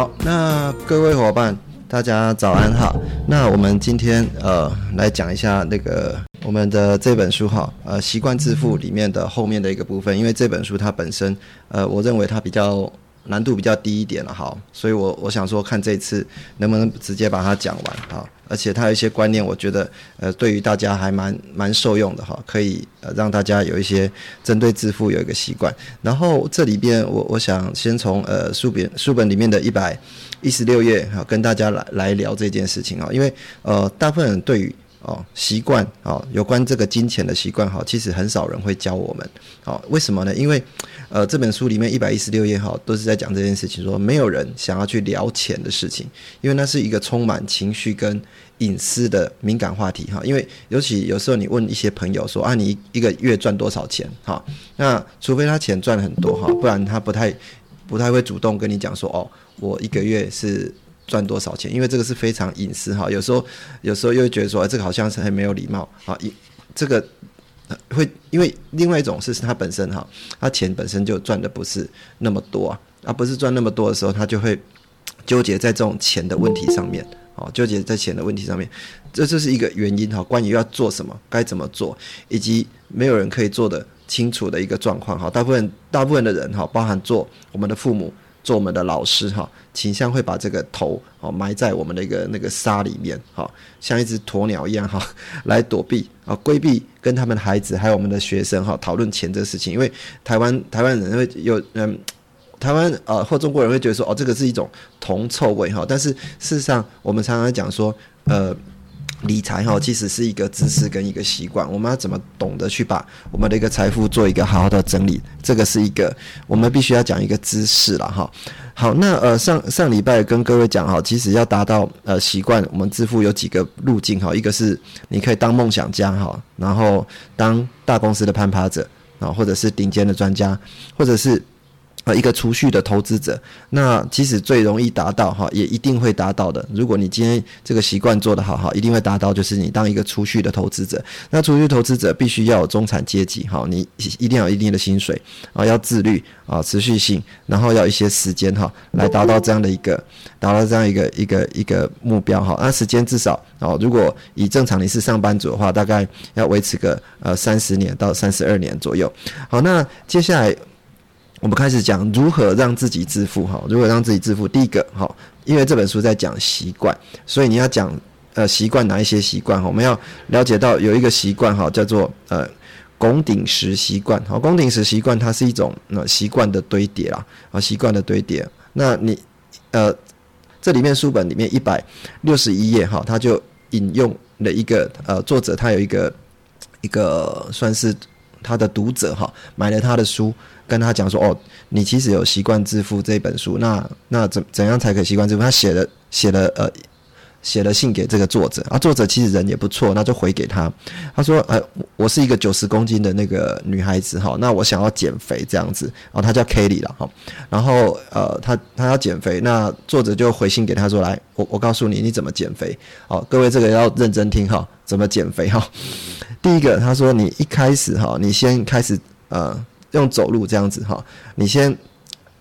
好，那各位伙伴，大家早安哈。那我们今天呃来讲一下那个我们的这本书哈，呃《习惯致富》里面的后面的一个部分，因为这本书它本身呃，我认为它比较。难度比较低一点了，好，所以我我想说，看这次能不能直接把它讲完哈，而且它有一些观念，我觉得呃，对于大家还蛮蛮受用的哈，可以呃让大家有一些针对致富有一个习惯。然后这里边我我想先从呃书本书本里面的一百一十六页哈，跟大家来来聊这件事情啊，因为呃大部分人对于哦，习惯哦，有关这个金钱的习惯哈，其实很少人会教我们。好，为什么呢？因为，呃，这本书里面一百一十六页哈，都是在讲这件事情，说没有人想要去聊钱的事情，因为那是一个充满情绪跟隐私的敏感话题哈。因为尤其有时候你问一些朋友说啊，你一个月赚多少钱？哈，那除非他钱赚很多哈，不然他不太不太会主动跟你讲说哦，我一个月是。赚多少钱？因为这个是非常隐私哈。有时候，有时候又觉得说，这个好像是很没有礼貌啊。一这个会因为另外一种是他本身哈，他钱本身就赚的不是那么多啊，而不是赚那么多的时候，他就会纠结在这种钱的问题上面哦，纠结在钱的问题上面，这就是一个原因哈。关于要做什么，该怎么做，以及没有人可以做的清楚的一个状况哈。大部分大部分的人哈，包含做我们的父母。做我们的老师哈，倾向会把这个头哦埋在我们的一个那个沙里面哈，像一只鸵鸟一样哈，来躲避啊规避跟他们的孩子还有我们的学生哈讨论钱这个事情，因为台湾台湾人会有嗯，台湾呃或中国人会觉得说哦这个是一种铜臭味哈，但是事实上我们常常讲说呃。理财哈，其实是一个知识跟一个习惯。我们要怎么懂得去把我们的一个财富做一个好好的整理？这个是一个我们必须要讲一个知识了哈。好，那呃上上礼拜跟各位讲哈，其实要达到呃习惯，我们致富有几个路径哈。一个是你可以当梦想家哈，然后当大公司的攀爬者啊，或者是顶尖的专家，或者是。呃，一个储蓄的投资者，那其实最容易达到哈，也一定会达到的。如果你今天这个习惯做得好哈，一定会达到，就是你当一个储蓄的投资者。那储蓄投资者必须要有中产阶级哈，你一定要有一定的薪水啊，要自律啊，持续性，然后要一些时间哈，来达到这样的一个，达到这样一个一个一个目标哈。那时间至少哦，如果以正常你是上班族的话，大概要维持个呃三十年到三十二年左右。好，那接下来。我们开始讲如何让自己致富哈，如何让自己致富。第一个哈，因为这本书在讲习惯，所以你要讲呃习惯哪一些习惯哈，我们要了解到有一个习惯哈，叫做呃拱顶石习惯。好，拱顶石习惯它是一种那习惯的堆叠啦，啊习惯的堆叠。那你呃这里面书本里面一百六十一页哈，他就引用了一个呃作者他有一个一个算是。他的读者哈买了他的书，跟他讲说哦，你其实有习惯致富这本书，那那怎怎样才可以习惯致富？他写了写了呃。写了信给这个作者啊，作者其实人也不错，那就回给他。他说：“呃，我是一个九十公斤的那个女孩子哈，那我想要减肥这样子。然后她叫 Kelly 了哈，然后呃，她她要减肥，那作者就回信给他说：来，我我告诉你你怎么减肥。好，各位这个要认真听哈，怎么减肥哈？第一个，他说你一开始哈，你先开始呃用走路这样子哈，你先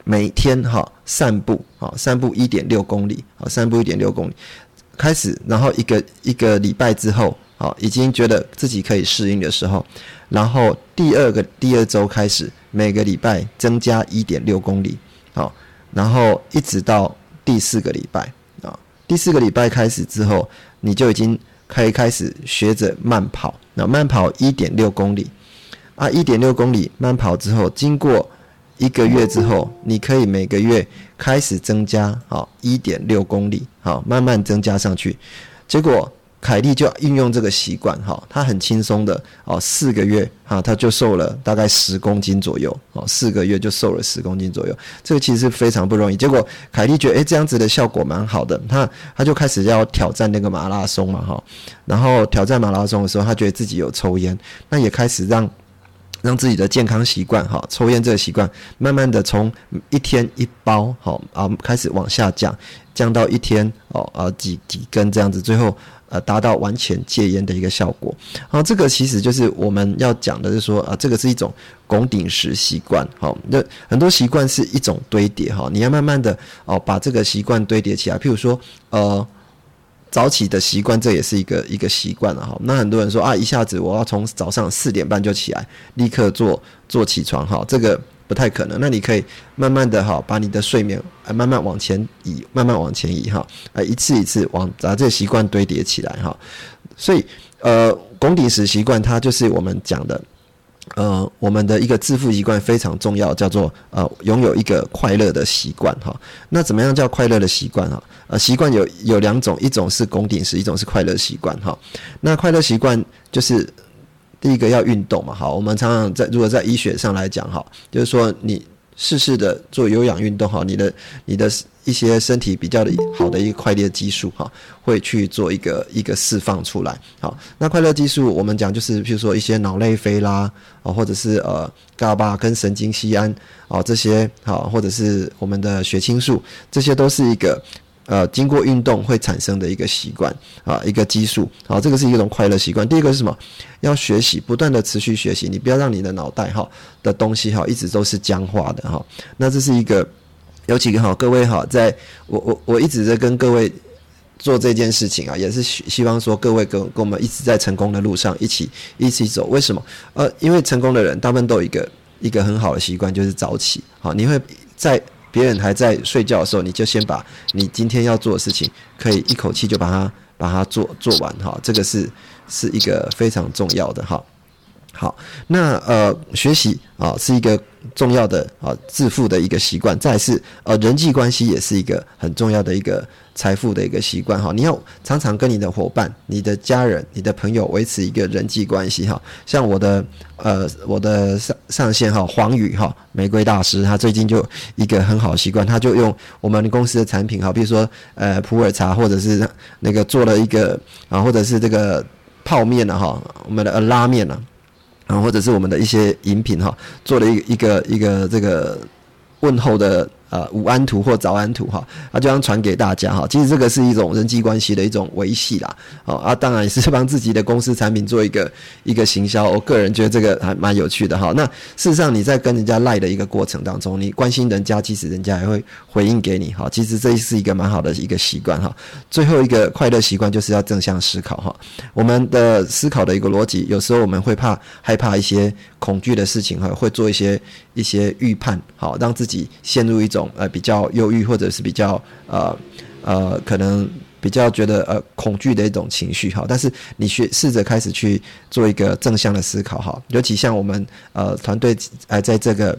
每天哈散步啊，散步一点六公里啊，散步一点六公里。”开始，然后一个一个礼拜之后，好，已经觉得自己可以适应的时候，然后第二个第二周开始，每个礼拜增加一点六公里，好，然后一直到第四个礼拜啊，第四个礼拜开始之后，你就已经可以开始学着慢跑，那慢跑一点六公里，啊，一点六公里慢跑之后，经过。一个月之后，你可以每个月开始增加，好一点六公里，好慢慢增加上去。结果凯莉就运用这个习惯，哈，她很轻松的哦，四个月哈，她就瘦了大概十公斤左右，哦，四个月就瘦了十公斤左右，这个其实非常不容易。结果凯莉觉得，诶，这样子的效果蛮好的，她她就开始要挑战那个马拉松嘛，哈，然后挑战马拉松的时候，她觉得自己有抽烟，那也开始让让自己的健康习惯，哈，抽烟这个习惯，慢慢的从一天一包，好啊，开始往下降，降到一天哦，啊几几根这样子，最后。呃，达到完全戒烟的一个效果。好，这个其实就是我们要讲的，是说啊，这个是一种拱顶式习惯。好，那很多习惯是一种堆叠。哈，你要慢慢的哦，把这个习惯堆叠起来。譬如说，呃，早起的习惯，这也是一个一个习惯了。哈，那很多人说啊，一下子我要从早上四点半就起来，立刻做做起床。哈，这个。不太可能，那你可以慢慢的哈，把你的睡眠啊慢慢往前移，慢慢往前移哈，啊一次一次往把这个习惯堆叠起来哈。所以呃，拱顶式习惯它就是我们讲的呃，我们的一个致富习惯非常重要，叫做呃拥有一个快乐的习惯哈。那怎么样叫快乐的习惯哈？呃，习惯有有两种，一种是拱顶式，一种是快乐习惯哈。那快乐习惯就是。第一个要运动嘛，好，我们常常在如果在医学上来讲，哈，就是说你适时的做有氧运动，哈，你的你的一些身体比较的好的一个快乐激素，哈，会去做一个一个释放出来，好，那快乐激素我们讲就是，譬如说一些脑内啡啦，啊，或者是呃伽巴跟神经酰胺，啊，这些好，或者是我们的血清素，这些都是一个。呃，经过运动会产生的一个习惯啊，一个激素，好，这个是一种快乐习惯。第一个是什么？要学习，不断的持续学习，你不要让你的脑袋哈的东西哈一直都是僵化的哈。那这是一个有几个哈，各位哈，在我我我一直在跟各位做这件事情啊，也是希希望说各位跟跟我们一直在成功的路上一起一起走。为什么？呃，因为成功的人大部分都有一个一个很好的习惯，就是早起。好，你会在。别人还在睡觉的时候，你就先把你今天要做的事情，可以一口气就把它把它做做完哈。这个是是一个非常重要的哈。好，那呃，学习啊是一个重要的啊致富的一个习惯。再是呃人际关系也是一个很重要的一个。财富的一个习惯哈，你要常常跟你的伙伴、你的家人、你的朋友维持一个人际关系哈。像我的呃，我的上上线哈，黄宇哈，玫瑰大师，他最近就一个很好习惯，他就用我们公司的产品哈，比如说呃普洱茶，或者是那个做了一个啊，或者是这个泡面了哈，我们的拉面了，然后或者是我们的一些饮品哈，做了一一个一个这个问候的。呃，午安图或早安图哈，啊，就想传给大家哈。其实这个是一种人际关系的一种维系啦，哦啊，当然也是帮自己的公司产品做一个 一个行销。我个人觉得这个还蛮有趣的哈。那事实上你在跟人家赖的一个过程当中，你关心人家，其实人家也会 回应给你哈。其实这是一个蛮好的一个习惯哈。最后一个快乐习惯就是要正向思考哈。我们的思考的一个逻辑，有时候我们会怕害怕一些恐惧的事情哈，会做一些一些预判，好让自己陷入一种。呃，比较忧郁或者是比较呃呃，可能比较觉得呃恐惧的一种情绪哈。但是你去试着开始去做一个正向的思考哈。尤其像我们呃团队呃在这个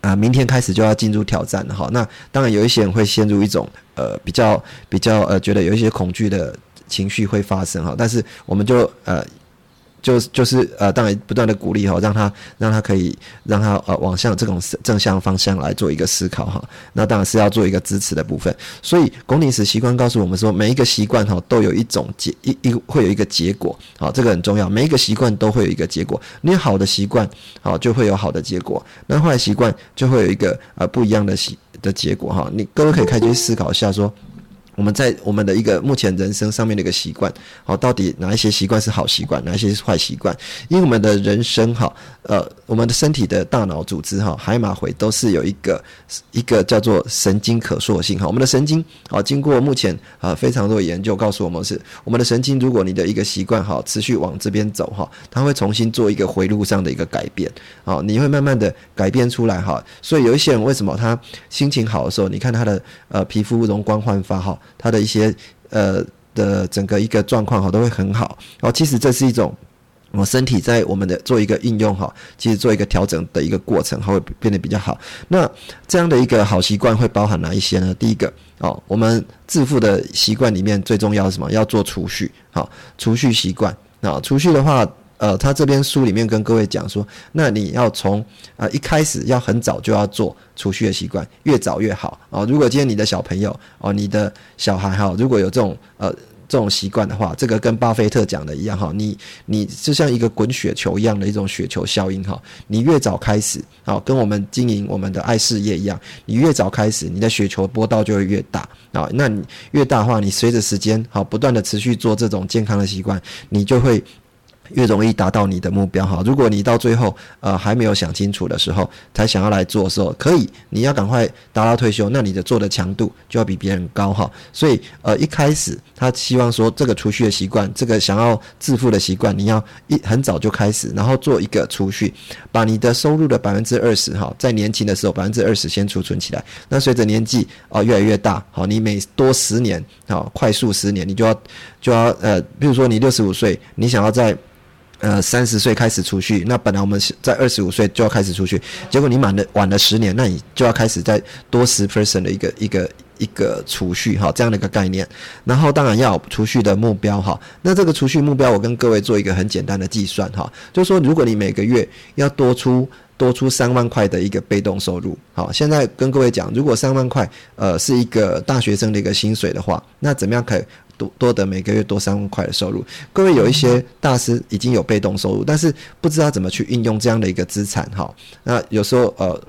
啊明天开始就要进入挑战了哈。那当然有一些人会陷入一种呃比较比较呃觉得有一些恐惧的情绪会发生哈。但是我们就呃。就就是呃，当然不断的鼓励哈，让他让他可以让他呃往向这种正向方向来做一个思考哈。那当然是要做一个支持的部分。所以龚鼎史习惯告诉我们说，每一个习惯哈都有一种结一一会有一个结果，好，这个很重要。每一个习惯都会有一个结果。你好的习惯好就会有好的结果，那坏习惯就会有一个呃不一样的习的结果哈。你各位可以开始思考一下说。我们在我们的一个目前人生上面的一个习惯，好，到底哪一些习惯是好习惯，哪一些是坏习惯？因为我们的人生哈，呃，我们的身体的大脑组织哈，海马回都是有一个一个叫做神经可塑性哈。我们的神经啊，经过目前啊非常多的研究告诉我们是，我们的神经如果你的一个习惯哈持续往这边走哈，它会重新做一个回路上的一个改变啊，你会慢慢的改变出来哈。所以有一些人为什么他心情好的时候，你看他的呃皮肤容光焕发哈。他的一些呃的整个一个状况哈都会很好，然后其实这是一种我身体在我们的做一个应用哈，其实做一个调整的一个过程，它会变得比较好。那这样的一个好习惯会包含哪一些呢？第一个哦，我们致富的习惯里面最重要是什么？要做储蓄，好，储蓄习惯啊，储蓄的话。呃，他这边书里面跟各位讲说，那你要从啊一开始要很早就要做储蓄的习惯，越早越好啊。如果今天你的小朋友哦，你的小孩哈，如果有这种呃这种习惯的话，这个跟巴菲特讲的一样哈，你你就像一个滚雪球一样的一种雪球效应哈，你越早开始啊，跟我们经营我们的爱事业一样，你越早开始，你的雪球波道就会越大啊。那你越大的话，你随着时间好不断的持续做这种健康的习惯，你就会。越容易达到你的目标哈。如果你到最后呃还没有想清楚的时候，才想要来做的时候，可以你要赶快达到退休，那你的做的强度就要比别人高哈。所以呃一开始他希望说这个储蓄的习惯，这个想要致富的习惯，你要一很早就开始，然后做一个储蓄，把你的收入的百分之二十哈，在年轻的时候百分之二十先储存起来。那随着年纪啊越来越大，好，你每多十年好快速十年，你就要就要呃，比如说你六十五岁，你想要在呃，三十岁开始储蓄，那本来我们在二十五岁就要开始储蓄，结果你满了晚了十年，那你就要开始在多十 percent 的一个一个一个储蓄哈，这样的一个概念。然后当然要储蓄的目标哈，那这个储蓄目标我跟各位做一个很简单的计算哈，就是说如果你每个月要多出多出三万块的一个被动收入，好，现在跟各位讲，如果三万块呃是一个大学生的一个薪水的话，那怎么样可以？多多得每个月多三万块的收入，各位有一些大师已经有被动收入，但是不知道怎么去运用这样的一个资产哈。那有时候呃，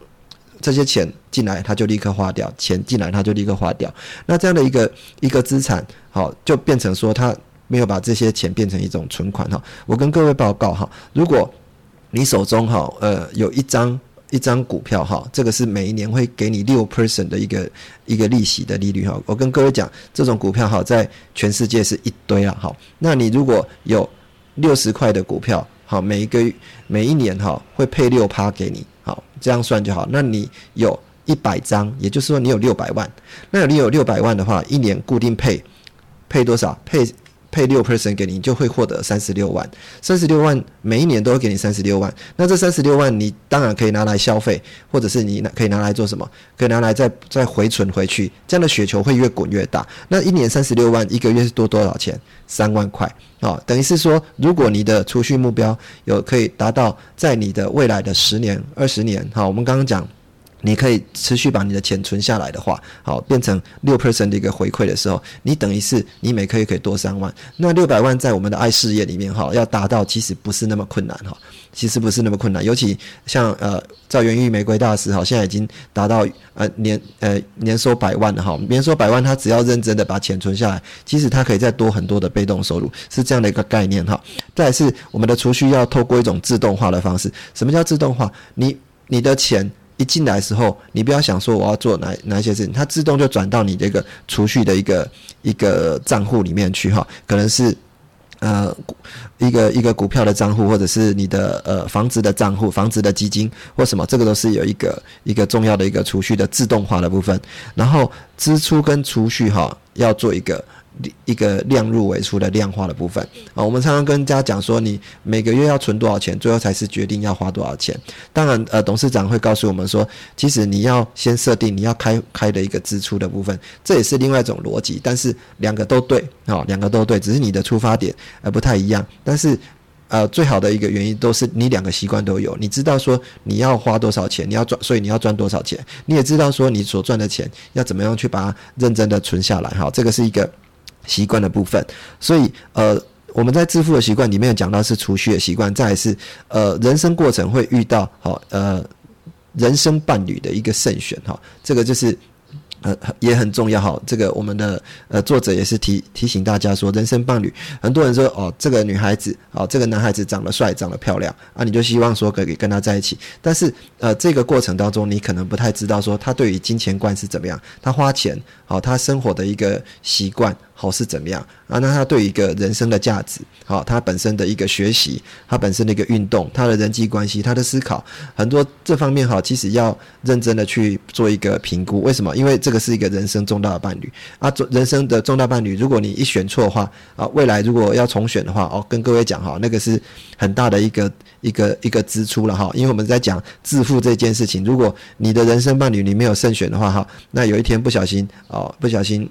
这些钱进来他就立刻花掉，钱进来他就立刻花掉。那这样的一个一个资产好，就变成说他没有把这些钱变成一种存款哈。我跟各位报告哈，如果你手中哈呃有一张。一张股票哈，这个是每一年会给你六 percent 的一个一个利息的利率哈。我跟各位讲，这种股票哈，在全世界是一堆啊。好，那你如果有六十块的股票，好，每一个每一年哈会配六趴给你，好，这样算就好。那你有一百张，也就是说你有六百万。那你有六百万的话，一年固定配配多少？配配六 percent 给你，就会获得三十六万。三十六万每一年都会给你三十六万。那这三十六万，你当然可以拿来消费，或者是你可以拿来做什么？可以拿来再再回存回去。这样的雪球会越滚越大。那一年三十六万，一个月是多多少钱？三万块啊！等于是说，如果你的储蓄目标有可以达到，在你的未来的十年、二十年，好，我们刚刚讲。你可以持续把你的钱存下来的话，好变成六 percent 的一个回馈的时候，你等于是你每个月可以多三万。那六百万在我们的爱事业里面哈，要达到其实不是那么困难哈，其实不是那么困难。尤其像呃赵元玉玫瑰大师哈，现在已经达到呃年呃年收百万了哈，年收百万他只要认真的把钱存下来，其实他可以再多很多的被动收入，是这样的一个概念哈。再是我们的储蓄要透过一种自动化的方式，什么叫自动化？你你的钱。一进来的时候，你不要想说我要做哪哪些事情，它自动就转到你这个储蓄的一个一个账户里面去哈，可能是呃一个一个股票的账户，或者是你的呃房子的账户、房子的基金或什么，这个都是有一个一个重要的一个储蓄的自动化的部分。然后支出跟储蓄哈要做一个。一个量入为出的量化的部分啊，我们常常跟人家讲说，你每个月要存多少钱，最后才是决定要花多少钱。当然，呃，董事长会告诉我们说，其实你要先设定你要开开的一个支出的部分，这也是另外一种逻辑。但是两个都对啊，两个都对，只是你的出发点呃不太一样。但是呃，最好的一个原因都是你两个习惯都有，你知道说你要花多少钱，你要赚，所以你要赚多少钱，你也知道说你所赚的钱要怎么样去把它认真的存下来。哈，这个是一个。习惯的部分，所以呃，我们在致富的习惯里面讲到是储蓄的习惯，再是呃人生过程会遇到好呃人生伴侣的一个慎选哈，这个就是呃也很重要哈。这个我们的呃作者也是提提醒大家说，人生伴侣，很多人说哦，这个女孩子哦，这个男孩子长得帅，长得漂亮啊，你就希望说可以跟他在一起，但是呃这个过程当中，你可能不太知道说他对于金钱观是怎么样，他花钱好，他生活的一个习惯。好是怎么样啊？那他对一个人生的价值，好，他本身的一个学习，他本身的一个运动，他的人际关系，他的思考，很多这方面哈，其实要认真的去做一个评估。为什么？因为这个是一个人生重大的伴侣啊，做人生的重大伴侣，如果你一选错的话啊，未来如果要重选的话，哦，跟各位讲哈，那个是很大的一个一个一个支出了哈，因为我们在讲致富这件事情，如果你的人生伴侣你没有慎选的话哈，那有一天不小心哦，不小心。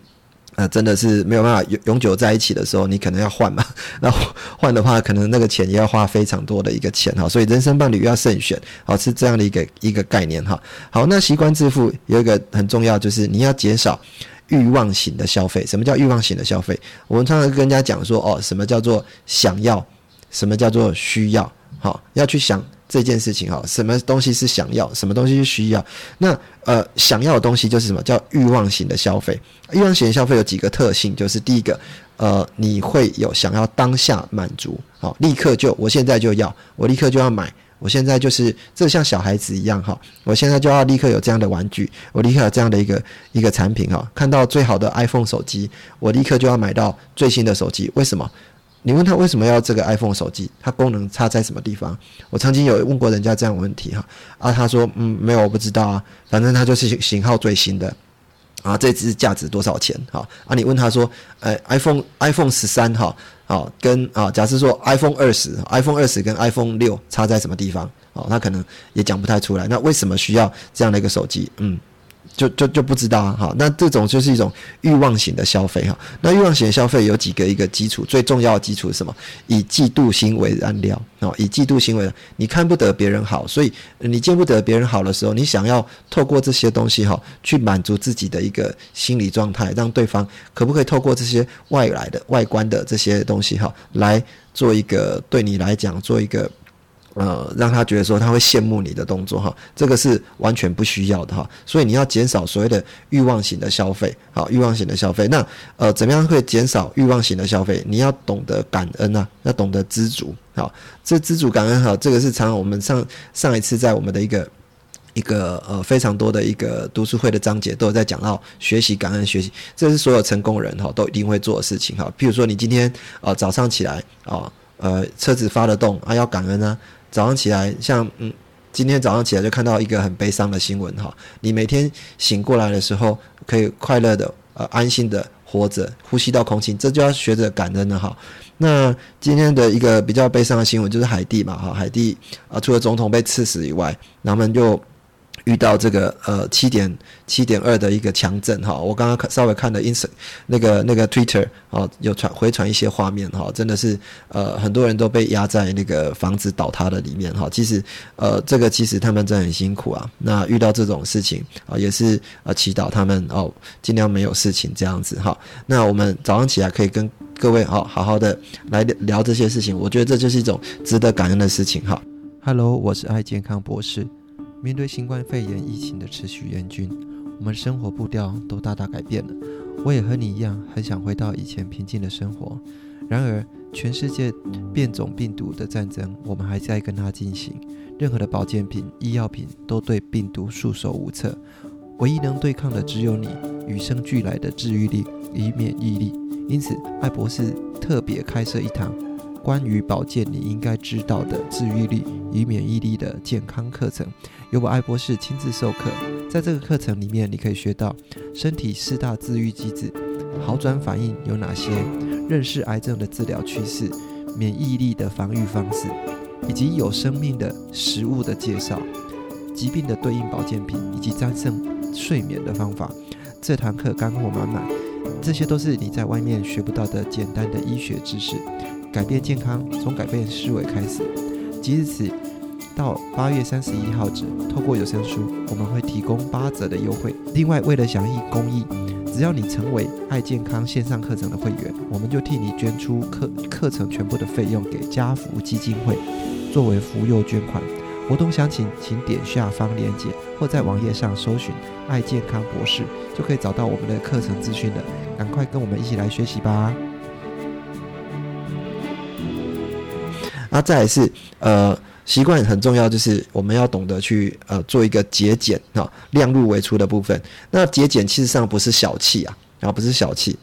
呃，真的是没有办法永永久在一起的时候，你可能要换嘛。那换的话，可能那个钱也要花非常多的一个钱哈。所以人生伴侣要慎选，好是这样的一个一个概念哈。好，那习惯致富有一个很重要，就是你要减少欲望型的消费。什么叫欲望型的消费？我们常常跟人家讲说，哦，什么叫做想要，什么叫做需要，好，要去想。这件事情哈，什么东西是想要，什么东西是需要？那呃，想要的东西就是什么叫欲望型的消费？欲望型的消费有几个特性，就是第一个，呃，你会有想要当下满足，好，立刻就我现在就要，我立刻就要买，我现在就是这像小孩子一样哈，我现在就要立刻有这样的玩具，我立刻有这样的一个一个产品哈，看到最好的 iPhone 手机，我立刻就要买到最新的手机，为什么？你问他为什么要这个 iPhone 手机？它功能差在什么地方？我曾经有问过人家这样问题哈，啊，他说嗯没有我不知道啊，反正它就是型号最新的，啊，这只价值多少钱？哈，啊，你问他说，呃，iPhone iPhone 十三哈，好跟啊，假设说 iPhone 二十，iPhone 二十跟 iPhone 六差在什么地方？哦，他可能也讲不太出来。那为什么需要这样的一个手机？嗯。就就就不知道哈，那这种就是一种欲望型的消费哈。那欲望型的消费有几个一个基础，最重要的基础是什么？以嫉妒心为燃料哦，以嫉妒心为，你看不得别人好，所以你见不得别人好的时候，你想要透过这些东西哈，去满足自己的一个心理状态，让对方可不可以透过这些外来的外观的这些东西哈，来做一个对你来讲做一个。呃，让他觉得说他会羡慕你的动作哈，这个是完全不需要的哈，所以你要减少所谓的欲望型的消费，好，欲望型的消费。那呃，怎么样会减少欲望型的消费？你要懂得感恩啊，要懂得知足，好，这知足感恩哈，这个是常常我们上上一次在我们的一个一个呃非常多的一个读书会的章节都有在讲到学习感恩学习，这是所有成功人哈都一定会做的事情哈。譬如说你今天呃早上起来啊，呃车子发了动啊，要感恩啊。早上起来，像嗯，今天早上起来就看到一个很悲伤的新闻哈。你每天醒过来的时候，可以快乐的、呃，安心的活着，呼吸到空气，这就要学着感恩了哈。那今天的一个比较悲伤的新闻就是海地嘛哈，海地啊，除了总统被刺死以外，他们就。遇到这个呃七点七点二的一个强震哈，我刚刚看稍微看了 ins 那个那个 Twitter 啊，有传回传一些画面哈，真的是呃很多人都被压在那个房子倒塌的里面哈。其实呃这个其实他们真的很辛苦啊。那遇到这种事情啊，也是呃祈祷他们哦尽量没有事情这样子哈。那我们早上起来可以跟各位好好好的来聊这些事情，我觉得这就是一种值得感恩的事情哈。Hello，我是爱健康博士。面对新冠肺炎疫情的持续严峻，我们生活步调都大大改变了。我也和你一样，很想回到以前平静的生活。然而，全世界变种病毒的战争，我们还在跟它进行。任何的保健品、医药品都对病毒束手无策。唯一能对抗的，只有你与生俱来的治愈力与免疫力。因此，艾博士特别开设一堂。关于保健你应该知道的治愈力与免疫力的健康课程，由我艾博士亲自授课。在这个课程里面，你可以学到身体四大自愈机制、好转反应有哪些、认识癌症的治疗趋势、免疫力的防御方式，以及有生命的食物的介绍、疾病的对应保健品以及战胜睡眠的方法。这堂课干货满满，这些都是你在外面学不到的简单的医学知识。改变健康，从改变思维开始。即日起到八月三十一号止，透过有声书，我们会提供八折的优惠。另外，为了响应公益，只要你成为爱健康线上课程的会员，我们就替你捐出课课程全部的费用给家福基金会，作为福幼捐款。活动详情请点下方链接，或在网页上搜寻“爱健康博士”，就可以找到我们的课程资讯了。赶快跟我们一起来学习吧！那再来是呃习惯很重要，就是我们要懂得去呃做一个节俭啊，量入为出的部分。那节俭其实上不是小气啊，然后不是小气，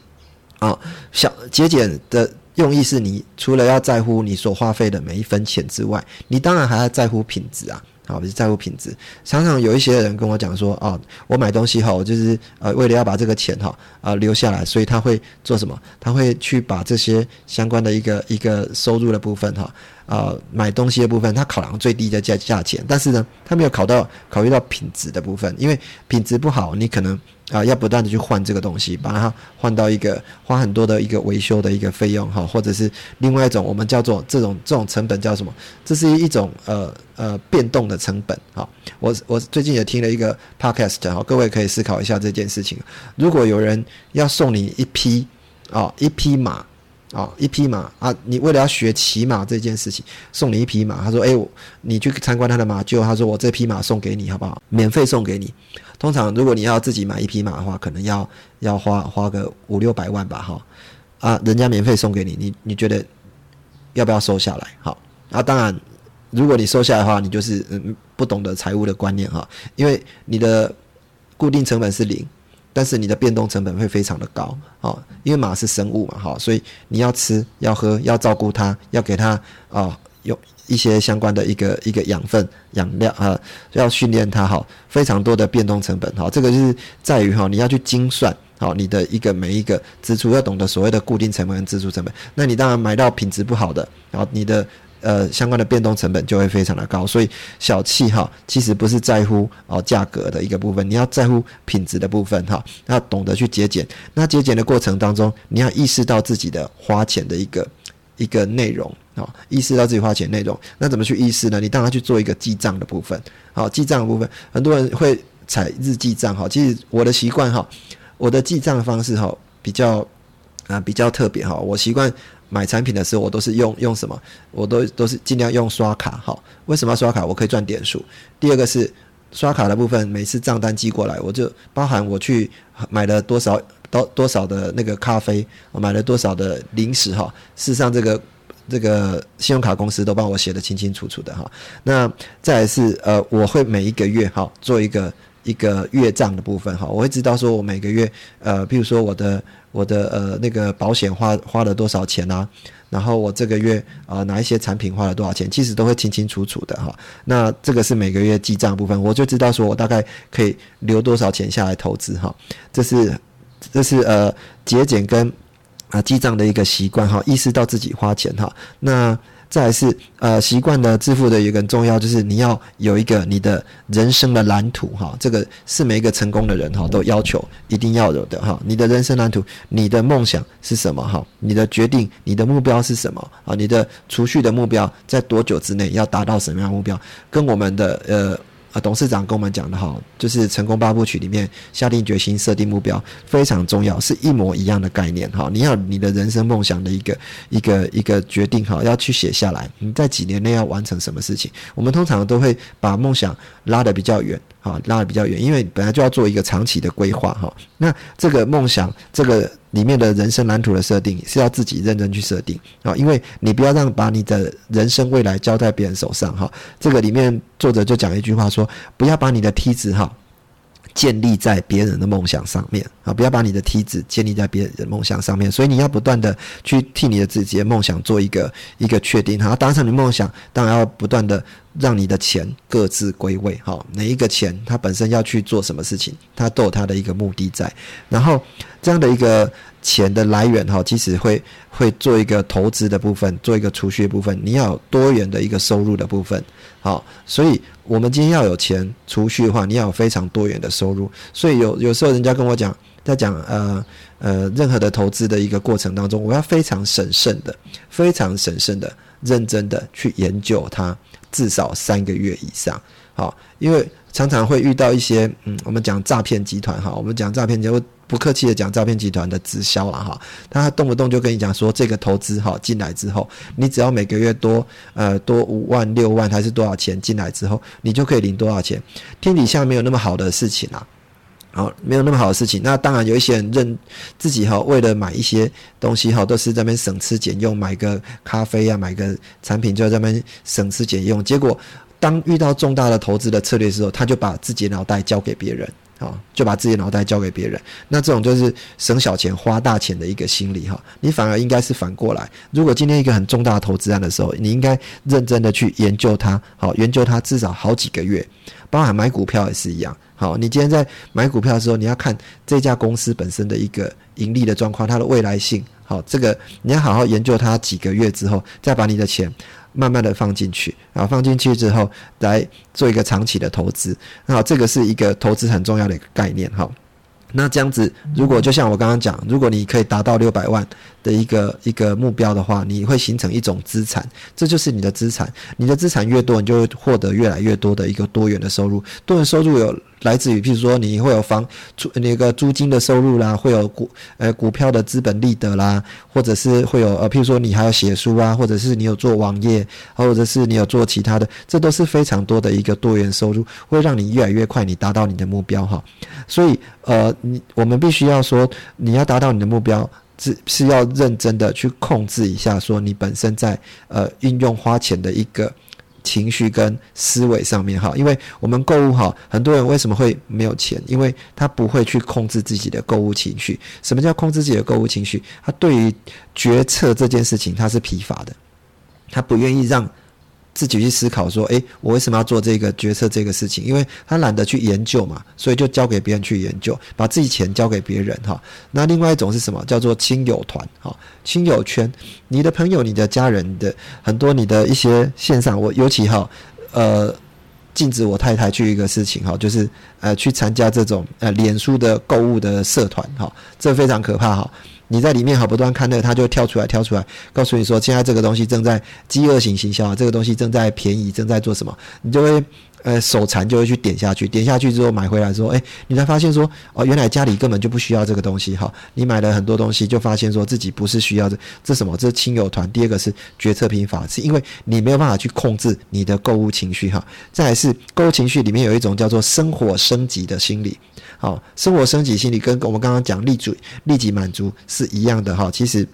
啊，小节俭的用意是你除了要在乎你所花费的每一分钱之外，你当然还要在乎品质啊。好，是在乎品质。常常有一些人跟我讲说，哦，我买东西哈，我就是呃，为了要把这个钱哈啊留下来，所以他会做什么？他会去把这些相关的一个一个收入的部分哈。啊，买东西的部分，他考量最低的价价钱，但是呢，他没有考到考虑到品质的部分，因为品质不好，你可能啊要不断的去换这个东西，把它换到一个花很多的一个维修的一个费用哈，或者是另外一种我们叫做这种这种成本叫什么？这是一种呃呃变动的成本哈。我我最近也听了一个 podcast 哈，各位可以思考一下这件事情。如果有人要送你一匹啊一匹马。啊，一匹马啊！你为了要学骑马这件事情，送你一匹马。他说：“哎，你去参观他的马厩。”他说：“我这匹马送给你，好不好？免费送给你。通常如果你要自己买一匹马的话，可能要要花花个五六百万吧，哈啊！人家免费送给你，你你觉得要不要收下来？好啊，当然，如果你收下来的话，你就是嗯不懂得财务的观念哈，因为你的固定成本是零。”但是你的变动成本会非常的高，哦，因为马是生物嘛，哈，所以你要吃、要喝、要照顾它，要给它啊，有一些相关的一个一个养分、养料啊，要训练它，哈，非常多的变动成本，哈，这个就是在于哈，你要去精算，好，你的一个每一个支出要懂得所谓的固定成本跟支出成本，那你当然买到品质不好的，然后你的。呃，相关的变动成本就会非常的高，所以小气哈，其实不是在乎哦价格的一个部分，你要在乎品质的部分哈，要懂得去节俭。那节俭的过程当中，你要意识到自己的花钱的一个一个内容啊，意识到自己花钱内容。那怎么去意识呢？你当然去做一个记账的部分。好，记账的部分，很多人会采日记账哈。其实我的习惯哈，我的记账方式哈比较啊比较特别哈，我习惯。买产品的时候，我都是用用什么？我都都是尽量用刷卡。哈。为什么要刷卡？我可以赚点数。第二个是刷卡的部分，每次账单寄过来，我就包含我去买了多少多多少的那个咖啡，我买了多少的零食哈。事实上，这个这个信用卡公司都帮我写的清清楚楚的哈。那再来是呃，我会每一个月哈做一个一个月账的部分哈，我会知道说我每个月呃，譬如说我的。我的呃那个保险花花了多少钱啊？然后我这个月啊哪一些产品花了多少钱？其实都会清清楚楚的哈。那这个是每个月记账部分，我就知道说我大概可以留多少钱下来投资哈。这是这是呃节俭跟啊记账的一个习惯哈，意识到自己花钱哈。那再是呃习惯的致富的一个很重要，就是你要有一个你的人生的蓝图哈，这个是每一个成功的人哈都要求一定要有的哈。你的人生蓝图，你的梦想是什么哈？你的决定，你的目标是什么啊？你的储蓄的目标在多久之内要达到什么样目标？跟我们的呃。啊，董事长跟我们讲的哈，就是成功八部曲里面下定决心、设定目标非常重要，是一模一样的概念哈。你要你的人生梦想的一个一个一个决定哈，要去写下来。你在几年内要完成什么事情？我们通常都会把梦想拉得比较远，哈，拉得比较远，因为本来就要做一个长期的规划哈。那这个梦想，这个。里面的人生蓝图的设定是要自己认真去设定啊，因为你不要让把你的人生未来交在别人手上哈。这个里面作者就讲一句话说，不要把你的梯子哈。建立在别人的梦想上面啊！不要把你的梯子建立在别人的梦想上面，所以你要不断的去替你的自己的梦想做一个一个确定哈。达成你梦想，当然要不断的让你的钱各自归位哈。每一个钱它本身要去做什么事情，它都有它的一个目的在。然后这样的一个钱的来源哈，其实会会做一个投资的部分，做一个储蓄的部分，你要多元的一个收入的部分。好，所以我们今天要有钱储蓄的话，你要有非常多元的收入。所以有有时候人家跟我讲，在讲呃呃任何的投资的一个过程当中，我要非常审慎的、非常审慎的、认真的去研究它，至少三个月以上。好，因为常常会遇到一些嗯，我们讲诈骗集团哈，我们讲诈骗集团。不客气的讲，诈骗集团的直销了哈，他动不动就跟你讲说，这个投资哈进来之后，你只要每个月多呃多五万六万还是多少钱进来之后，你就可以领多少钱。天底下没有那么好的事情啊，好没有那么好的事情。那当然有一些人认自己哈，为了买一些东西哈，都是在那边省吃俭用，买个咖啡啊，买个产品就在那边省吃俭用。结果当遇到重大的投资的策略的时候，他就把自己脑袋交给别人。啊，就把自己的脑袋交给别人。那这种就是省小钱花大钱的一个心理哈。你反而应该是反过来，如果今天一个很重大的投资案的时候，你应该认真的去研究它，好，研究它至少好几个月，包含买股票也是一样。好，你今天在买股票的时候，你要看这家公司本身的一个盈利的状况，它的未来性。好，这个你要好好研究它几个月之后，再把你的钱慢慢的放进去，然后放进去之后来做一个长期的投资。那这个是一个投资很重要的一个概念。哈，那这样子，如果就像我刚刚讲，如果你可以达到六百万的一个一个目标的话，你会形成一种资产，这就是你的资产。你的资产越多，你就会获得越来越多的一个多元的收入。多元收入有。来自于，譬如说，你会有房租那个租金的收入啦，会有股呃股票的资本利得啦，或者是会有呃，譬如说你还要写书啊，或者是你有做网页，或者是你有做其他的，这都是非常多的一个多元收入，会让你越来越快你达到你的目标哈。所以呃，你我们必须要说，你要达到你的目标，是是要认真的去控制一下，说你本身在呃运用花钱的一个。情绪跟思维上面哈，因为我们购物哈，很多人为什么会没有钱？因为他不会去控制自己的购物情绪。什么叫控制自己的购物情绪？他对于决策这件事情他是疲乏的，他不愿意让。自己去思考说，诶，我为什么要做这个决策这个事情？因为他懒得去研究嘛，所以就交给别人去研究，把自己钱交给别人哈。那另外一种是什么？叫做亲友团哈，亲友圈，你的朋友、你的家人的很多，你的一些线上，我尤其哈，呃，禁止我太太去一个事情哈，就是呃去参加这种呃脸书的购物的社团哈，这非常可怕哈。你在里面好不断看那个，它就跳出来跳出来，告诉你说现在这个东西正在饥饿型行销，这个东西正在便宜，正在做什么，你就会。呃，手残就会去点下去，点下去之后买回来之后，哎，你才发现说，哦，原来家里根本就不需要这个东西哈。你买了很多东西，就发现说自己不是需要这这什么？这是亲友团。第二个是决策贫乏，是因为你没有办法去控制你的购物情绪哈。再来是购物情绪里面有一种叫做生活升级的心理，好，生活升级心理跟我们刚刚讲立足立即满足是一样的哈。其实，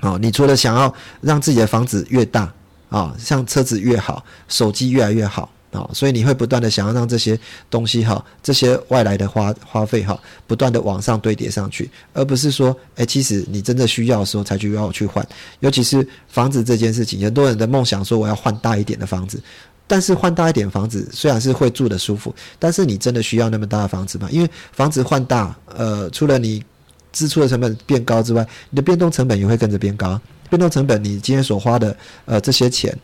哦，你除了想要让自己的房子越大啊，像车子越好，手机越来越好。啊，所以你会不断的想要让这些东西哈，这些外来的花花费哈，不断的往上堆叠上去，而不是说，哎，其实你真的需要的时候才去要去换。尤其是房子这件事情，很多人的梦想说我要换大一点的房子，但是换大一点房子虽然是会住的舒服，但是你真的需要那么大的房子吗？因为房子换大，呃，除了你支出的成本变高之外，你的变动成本也会跟着变高。变动成本，你今天所花的呃这些钱，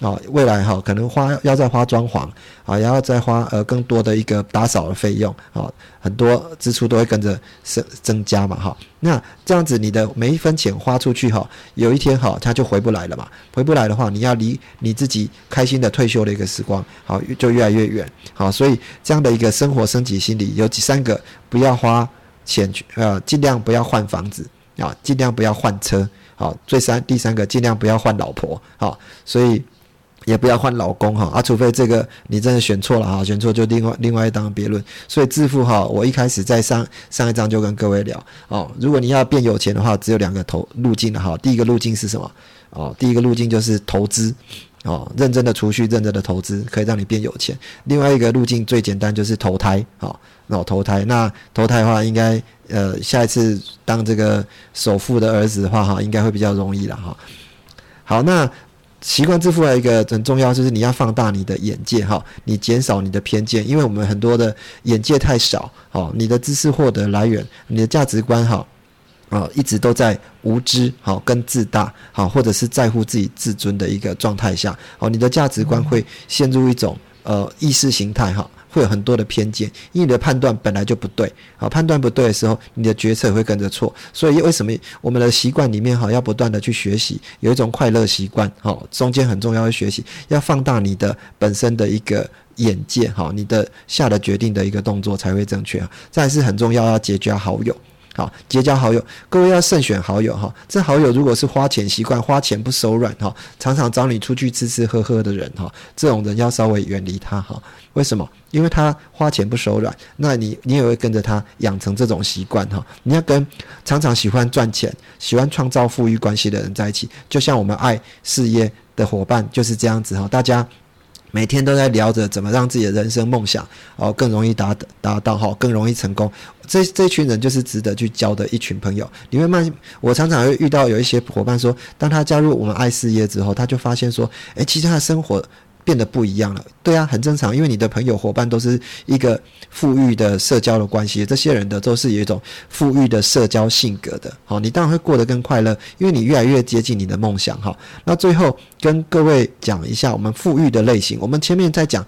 啊，未来哈可能花要再花装潢啊，也要再花呃更多的一个打扫的费用啊，很多支出都会跟着增增加嘛哈。那这样子你的每一分钱花出去哈，有一天哈它就回不来了嘛，回不来的话，你要离你自己开心的退休的一个时光好就越来越远好，所以这样的一个生活升级心理有几三个，不要花钱去呃尽量不要换房子啊，尽量不要换车。好，最三第三个，尽量不要换老婆，好，所以也不要换老公哈，啊，除非这个你真的选错了哈，选错就另外另外一档别论。所以致富哈，我一开始在上上一章就跟各位聊哦，如果你要变有钱的话，只有两个投路径的哈，第一个路径是什么？哦，第一个路径就是投资。哦，认真的储蓄，认真的投资，可以让你变有钱。另外一个路径最简单，就是投胎。好，那投胎，那投胎的话，应该呃，下一次当这个首富的儿子的话，哈，应该会比较容易了哈。好，那习惯致富的一个很重要，就是你要放大你的眼界哈，你减少你的偏见，因为我们很多的眼界太少，好，你的知识获得来源，你的价值观哈。啊，一直都在无知，好跟自大，好或者是在乎自己自尊的一个状态下，好，你的价值观会陷入一种呃意识形态，哈，会有很多的偏见，因为你的判断本来就不对，好，判断不对的时候，你的决策也会跟着错，所以为什么我们的习惯里面，哈，要不断的去学习，有一种快乐习惯，好，中间很重要的学习，要放大你的本身的一个眼界，哈，你的下的决定的一个动作才会正确，再是很重要，要结交好友。好，结交好友，各位要慎选好友哈。这好友如果是花钱习惯、花钱不手软哈，常常找你出去吃吃喝喝的人哈，这种人要稍微远离他哈。为什么？因为他花钱不手软，那你你也会跟着他养成这种习惯哈。你要跟常常喜欢赚钱、喜欢创造富裕关系的人在一起，就像我们爱事业的伙伴就是这样子哈。大家。每天都在聊着怎么让自己的人生梦想哦更容易达达到哈，更容易成功。这这群人就是值得去交的一群朋友。你会慢，我常常会遇到有一些伙伴说，当他加入我们爱事业之后，他就发现说，诶，其实他的生活。变得不一样了，对啊，很正常，因为你的朋友伙伴都是一个富裕的社交的关系，这些人的都是有一种富裕的社交性格的，好，你当然会过得更快乐，因为你越来越接近你的梦想，哈。那最后跟各位讲一下我们富裕的类型，我们前面在讲，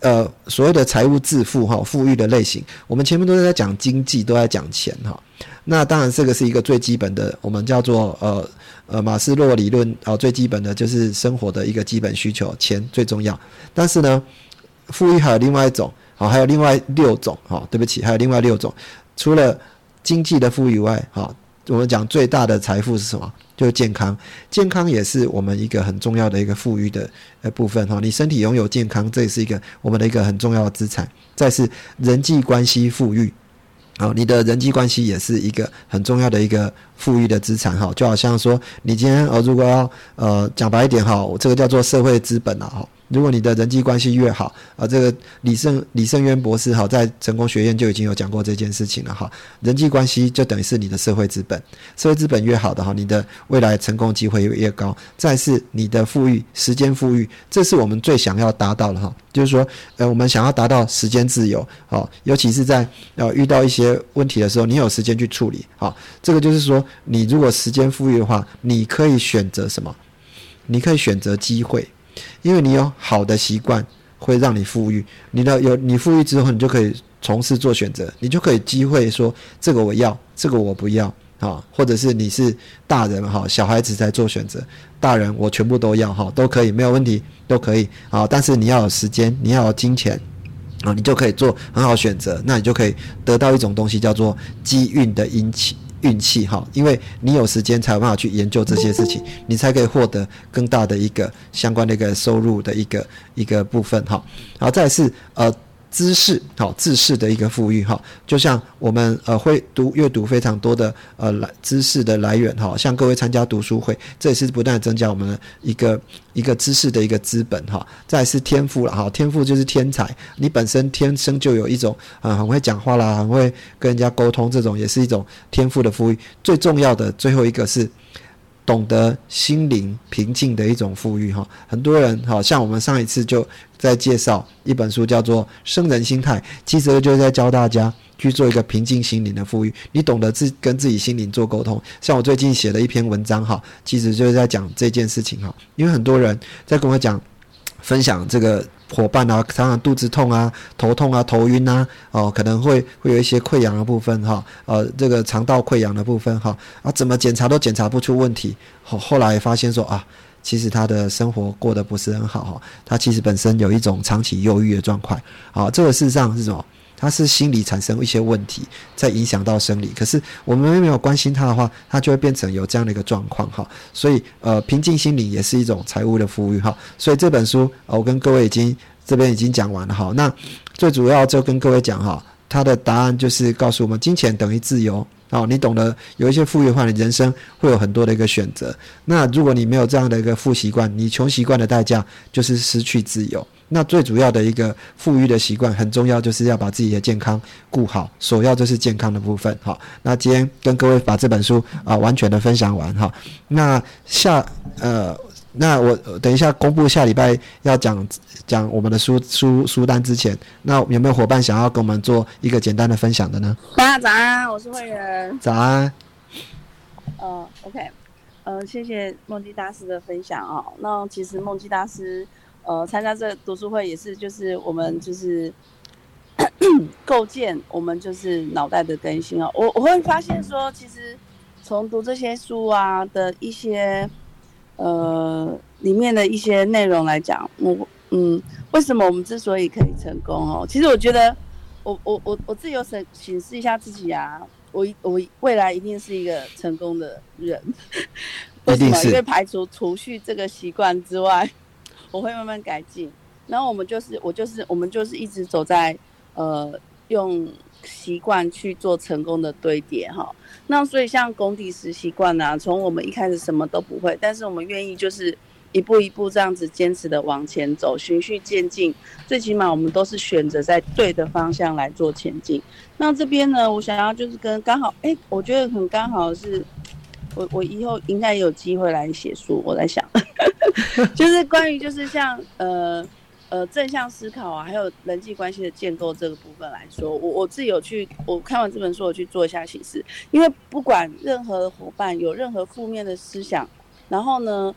呃，所谓的财务致富，哈，富裕的类型，我们前面都是在讲经济，都在讲钱，哈。那当然这个是一个最基本的，我们叫做呃。呃，马斯洛理论啊，最基本的就是生活的一个基本需求，钱最重要。但是呢，富裕还有另外一种，好，还有另外六种，好，对不起，还有另外六种。除了经济的富裕外，好，我们讲最大的财富是什么？就是健康。健康也是我们一个很重要的一个富裕的呃部分哈。你身体拥有健康，这也是一个我们的一个很重要的资产。再是人际关系富裕。好，你的人际关系也是一个很重要的一个富裕的资产哈，就好像说，你今天呃，如果要呃讲白一点哈，这个叫做社会资本啊哈。如果你的人际关系越好，啊，这个李胜李胜渊博士哈，在成功学院就已经有讲过这件事情了哈。人际关系就等于是你的社会资本，社会资本越好的哈，你的未来成功机会越高。再是你的富裕，时间富裕，这是我们最想要达到的哈。就是说，呃，我们想要达到时间自由，好，尤其是在呃遇到一些问题的时候，你有时间去处理，好，这个就是说，你如果时间富裕的话，你可以选择什么？你可以选择机会。因为你有好的习惯，会让你富裕。你的有你富裕之后，你就可以从事做选择，你就可以机会说这个我要，这个我不要啊，或者是你是大人哈，小孩子在做选择，大人我全部都要哈，都可以没有问题，都可以啊。但是你要有时间，你要有金钱啊，你就可以做很好选择，那你就可以得到一种东西叫做机运的阴气。运气哈，因为你有时间才有办法去研究这些事情，你才可以获得更大的一个相关的一个收入的一个一个部分哈。然后再是呃。知识好，知识的一个富裕哈，就像我们呃会读阅读非常多的呃来知识的来源哈，像各位参加读书会，这也是不断增加我们的一个一个知识的一个资本哈。再是天赋了哈，天赋就是天才，你本身天生就有一种啊很会讲话啦，很会跟人家沟通，这种也是一种天赋的富裕。最重要的最后一个是。懂得心灵平静的一种富裕哈，很多人哈，像我们上一次就在介绍一本书，叫做《生人心态》，其实就是在教大家去做一个平静心灵的富裕。你懂得自跟自己心灵做沟通，像我最近写的一篇文章哈，其实就是在讲这件事情哈，因为很多人在跟我讲分享这个。伙伴啊，常常肚子痛啊、头痛啊、头晕啊，哦，可能会会有一些溃疡的部分哈，呃，这个肠道溃疡的部分哈，啊，怎么检查都检查不出问题，后后来发现说啊，其实他的生活过得不是很好哈，他其实本身有一种长期忧郁的状况，好，这个事实上是什么？他是心理产生一些问题，在影响到生理。可是我们没有关心他的话，他就会变成有这样的一个状况哈。所以呃，平静心灵也是一种财务的富裕哈。所以这本书我跟各位已经这边已经讲完了哈。那最主要就跟各位讲哈，他的答案就是告诉我们，金钱等于自由。哦，你懂得有一些富裕的话，你人生会有很多的一个选择。那如果你没有这样的一个富习惯，你穷习惯的代价就是失去自由。那最主要的一个富裕的习惯很重要，就是要把自己的健康顾好，首要就是健康的部分。好，那今天跟各位把这本书啊完全的分享完哈。那下呃，那我等一下公布下礼拜要讲讲我们的书书书单之前，那有没有伙伴想要跟我们做一个简单的分享的呢？大家早安，我是会员。早安。呃，OK，呃，谢谢梦姬大师的分享哦。那其实梦姬大师。呃，参加这读书会也是，就是我们就是 构建我们就是脑袋的更新哦。我我会发现说，其实从读这些书啊的一些呃里面的一些内容来讲，我嗯，为什么我们之所以可以成功哦？其实我觉得，我我我我自己有审审视一下自己啊，我我未来一定是一个成功的人。为什么？因为排除储蓄这个习惯之外。我会慢慢改进，然后我们就是我就是我们就是一直走在呃用习惯去做成功的堆叠哈。那所以像工底石习惯呢，从我们一开始什么都不会，但是我们愿意就是一步一步这样子坚持的往前走，循序渐进。最起码我们都是选择在对的方向来做前进。那这边呢，我想要就是跟刚好，哎，我觉得很刚好是，我我以后应该有机会来写书。我在想，就是关于就是像呃。呃，正向思考啊，还有人际关系的建构这个部分来说，我我自己有去，我看完这本书，我去做一下启示。因为不管任何伙伴有任何负面的思想，然后呢，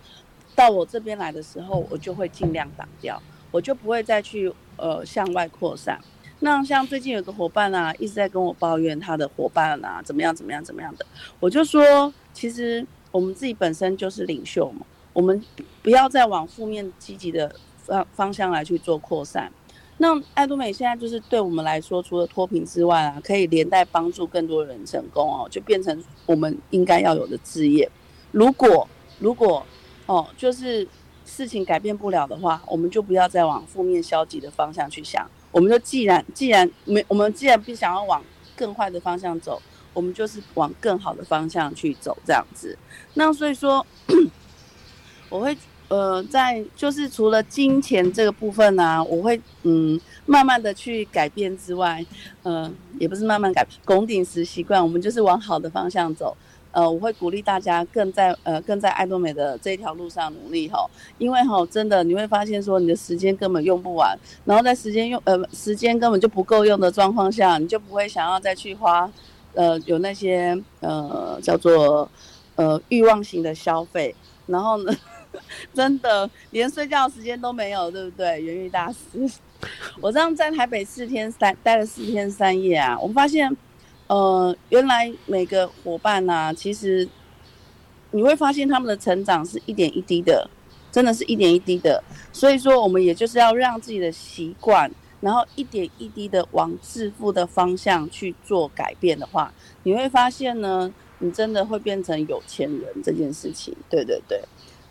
到我这边来的时候，我就会尽量挡掉，我就不会再去呃向外扩散。那像最近有个伙伴啊，一直在跟我抱怨他的伙伴啊怎么样怎么样怎么样的，我就说，其实我们自己本身就是领袖嘛，我们不要再往负面积极的。方方向来去做扩散，那爱多美现在就是对我们来说，除了脱贫之外啊，可以连带帮助更多人成功哦，就变成我们应该要有的志业。如果如果哦，就是事情改变不了的话，我们就不要再往负面消极的方向去想。我们就既然既然没我们既然不想要往更坏的方向走，我们就是往更好的方向去走，这样子。那所以说，我会。呃，在就是除了金钱这个部分呢，我会嗯慢慢的去改变之外，呃，也不是慢慢改，拱顶时习惯，我们就是往好的方向走。呃，我会鼓励大家更在呃更在爱多美的这一条路上努力吼，因为吼真的你会发现说你的时间根本用不完，然后在时间用呃时间根本就不够用的状况下，你就不会想要再去花呃有那些呃叫做呃欲望型的消费，然后呢。真的连睡觉时间都没有，对不对？元玉大师，我这样在台北四天三待了四天三夜啊，我发现，呃，原来每个伙伴呐，其实你会发现他们的成长是一点一滴的，真的是一点一滴的。所以说，我们也就是要让自己的习惯，然后一点一滴的往致富的方向去做改变的话，你会发现呢，你真的会变成有钱人这件事情。对对对。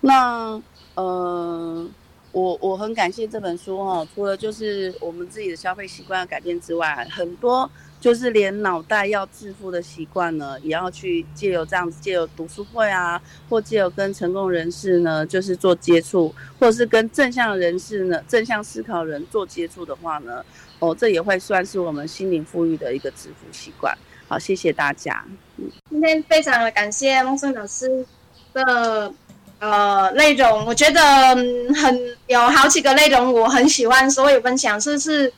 那呃，我我很感谢这本书哈，除了就是我们自己的消费习惯要改变之外，很多就是连脑袋要致富的习惯呢，也要去借由这样子，借由读书会啊，或借由跟成功人士呢，就是做接触，或者是跟正向人士呢，正向思考人做接触的话呢，哦，这也会算是我们心灵富裕的一个致富习惯。好，谢谢大家。嗯，今天非常的感谢孟生老师的。呃，内容我觉得很有好几个内容我很喜欢，所以分享是是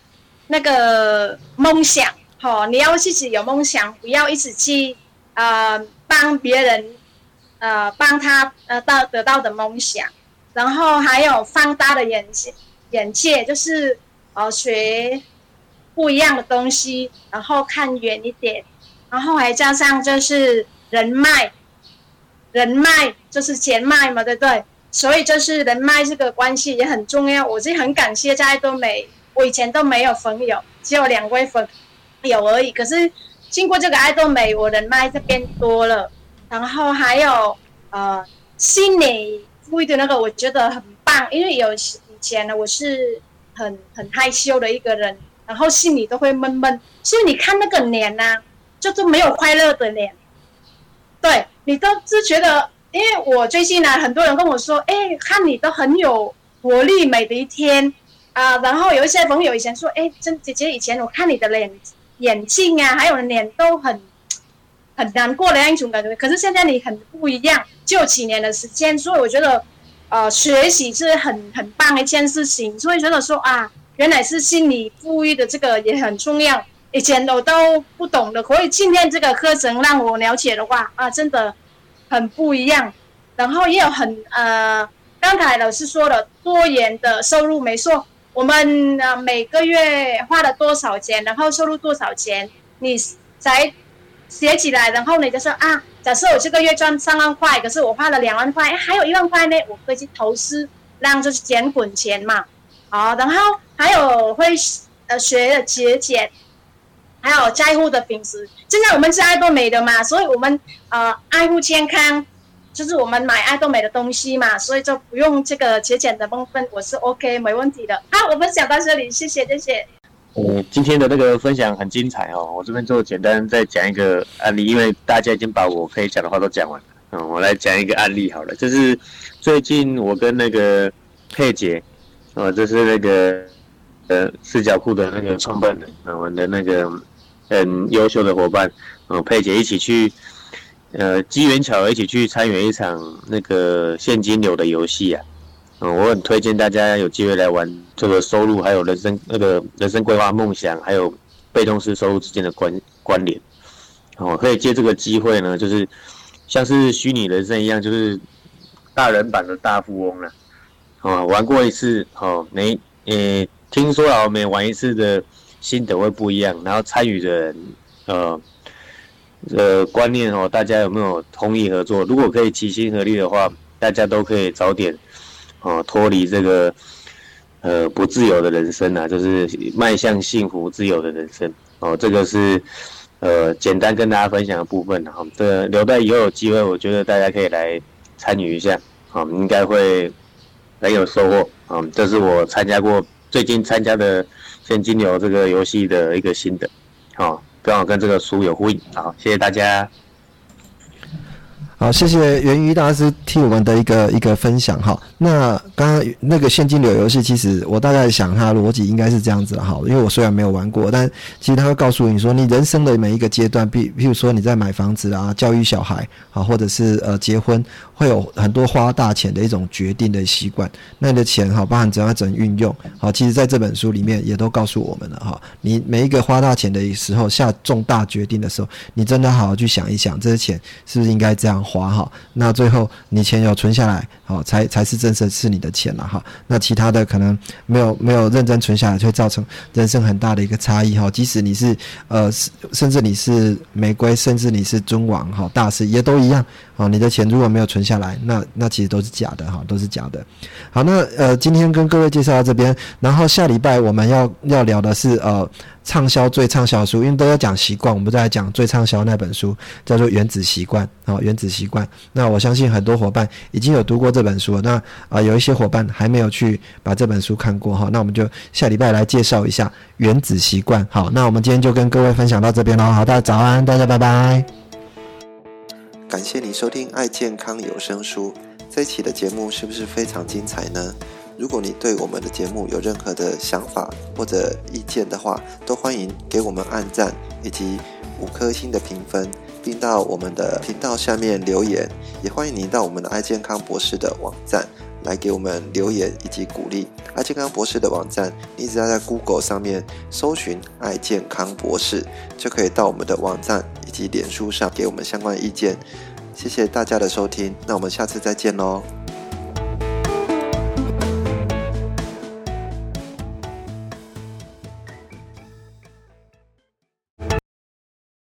那个梦想，哦，你要自己有梦想，不要一直去呃帮别人，呃帮他呃到得到的梦想，然后还有放大的眼界，眼界就是呃学不一样的东西，然后看远一点，然后还加上就是人脉。人脉就是钱脉嘛，对不对？所以就是人脉这个关系也很重要。我是很感谢在爱多美，我以前都没有朋友，只有两位朋友而已。可是经过这个爱多美，我人脉这边多了。然后还有呃，心理富裕的那个，我觉得很棒。因为有以前呢，我是很很害羞的一个人，然后心里都会闷闷。所以你看那个脸呢，就是没有快乐的脸。对你都是觉得，因为我最近呢，很多人跟我说，哎，看你都很有活力，美的一天啊。然后有一些朋友以前说，哎，真姐姐以前我看你的脸、眼镜啊，还有脸都很很难过的那一种感觉。可是现在你很不一样，就几年的时间，所以我觉得，呃，学习是很很棒的一件事情。所以觉得说啊，原来是心理富裕的这个也很重要。以前我都不懂的，所以今天这个课程让我了解的话啊，真的很不一样。然后也有很呃，刚才老师说了多元的收入没错，我们呃每个月花了多少钱，然后收入多少钱，你才写起来，然后你就说啊，假设我这个月赚三万块，可是我花了两万块，还有一万块呢，我可以去投资，让就是减滚钱嘛。好，然后还有会呃学的节俭。还有在乎的品质，现在我们是爱多美的嘛，所以我们呃爱护健康，就是我们买爱多美的东西嘛，所以就不用这个节俭的部分，我是 OK 没问题的。好，我分享到这里，谢谢谢谢。呃，今天的那个分享很精彩哦，我这边就简单再讲一个案例，因为大家已经把我可以讲的话都讲完了。嗯，我来讲一个案例好了，就是最近我跟那个佩姐，哦，就是那个呃四角裤的那个创办人，我们的那个很优秀的伙伴，嗯，佩姐一起去，呃，机缘巧合一起去参与一场那个现金流的游戏啊，嗯，我很推荐大家有机会来玩这个收入还有人生那个人生规划梦想还有被动式收入之间的关关联，哦，可以借这个机会呢，就是。像是虚拟人生一样，就是大人版的大富翁了。哦，玩过一次，哦，每呃，听说啊，每玩一次的心得会不一样。然后参与的人，呃，呃，观念哦，大家有没有同意合作？如果可以齐心合力的话，大家都可以早点哦脱离这个呃不自由的人生啊，就是迈向幸福自由的人生。哦，这个是。呃，简单跟大家分享的部分，哈，这留待以后有机会，我觉得大家可以来参与一下，啊，应该会很有收获，啊，这是我参加过最近参加的现金流这个游戏的一个心得，好，刚好跟这个书有呼应，好，谢谢大家。好，谢谢源于大师替我们的一个一个分享哈。那刚刚那个现金流游戏，其实我大概想它逻辑应该是这样子哈。因为我虽然没有玩过，但其实他会告诉你说，你人生的每一个阶段，比譬如说你在买房子啊、教育小孩啊，或者是呃结婚，会有很多花大钱的一种决定的习惯。那你的钱哈，包含怎样怎运用，好，其实在这本书里面也都告诉我们了哈。你每一个花大钱的时候，下重大决定的时候，你真的好好去想一想，这些钱是不是应该这样。花哈，那最后你钱有存下来，好才才是真正是你的钱了哈。那其他的可能没有没有认真存下来，会造成人生很大的一个差异哈。即使你是呃，甚至你是玫瑰，甚至你是尊王哈，大师也都一样哦。你的钱如果没有存下来，那那其实都是假的哈，都是假的。好，那呃，今天跟各位介绍到这边，然后下礼拜我们要要聊的是呃。畅销最畅销书，因为都在讲习惯，我们在讲最畅销那本书，叫做《原子习惯》啊，《原子习惯》。那我相信很多伙伴已经有读过这本书了，那啊，有一些伙伴还没有去把这本书看过哈，那我们就下礼拜来介绍一下《原子习惯》。好，那我们今天就跟各位分享到这边喽。好，大家早安，大家拜拜。感谢你收听《爱健康有声书》这一期的节目，是不是非常精彩呢？如果你对我们的节目有任何的想法或者意见的话，都欢迎给我们按赞以及五颗星的评分，并到我们的频道下面留言。也欢迎您到我们的爱健康博士的网站来给我们留言以及鼓励。爱健康博士的网站，你只要在 Google 上面搜寻“爱健康博士”，就可以到我们的网站以及脸书上给我们相关意见。谢谢大家的收听，那我们下次再见喽。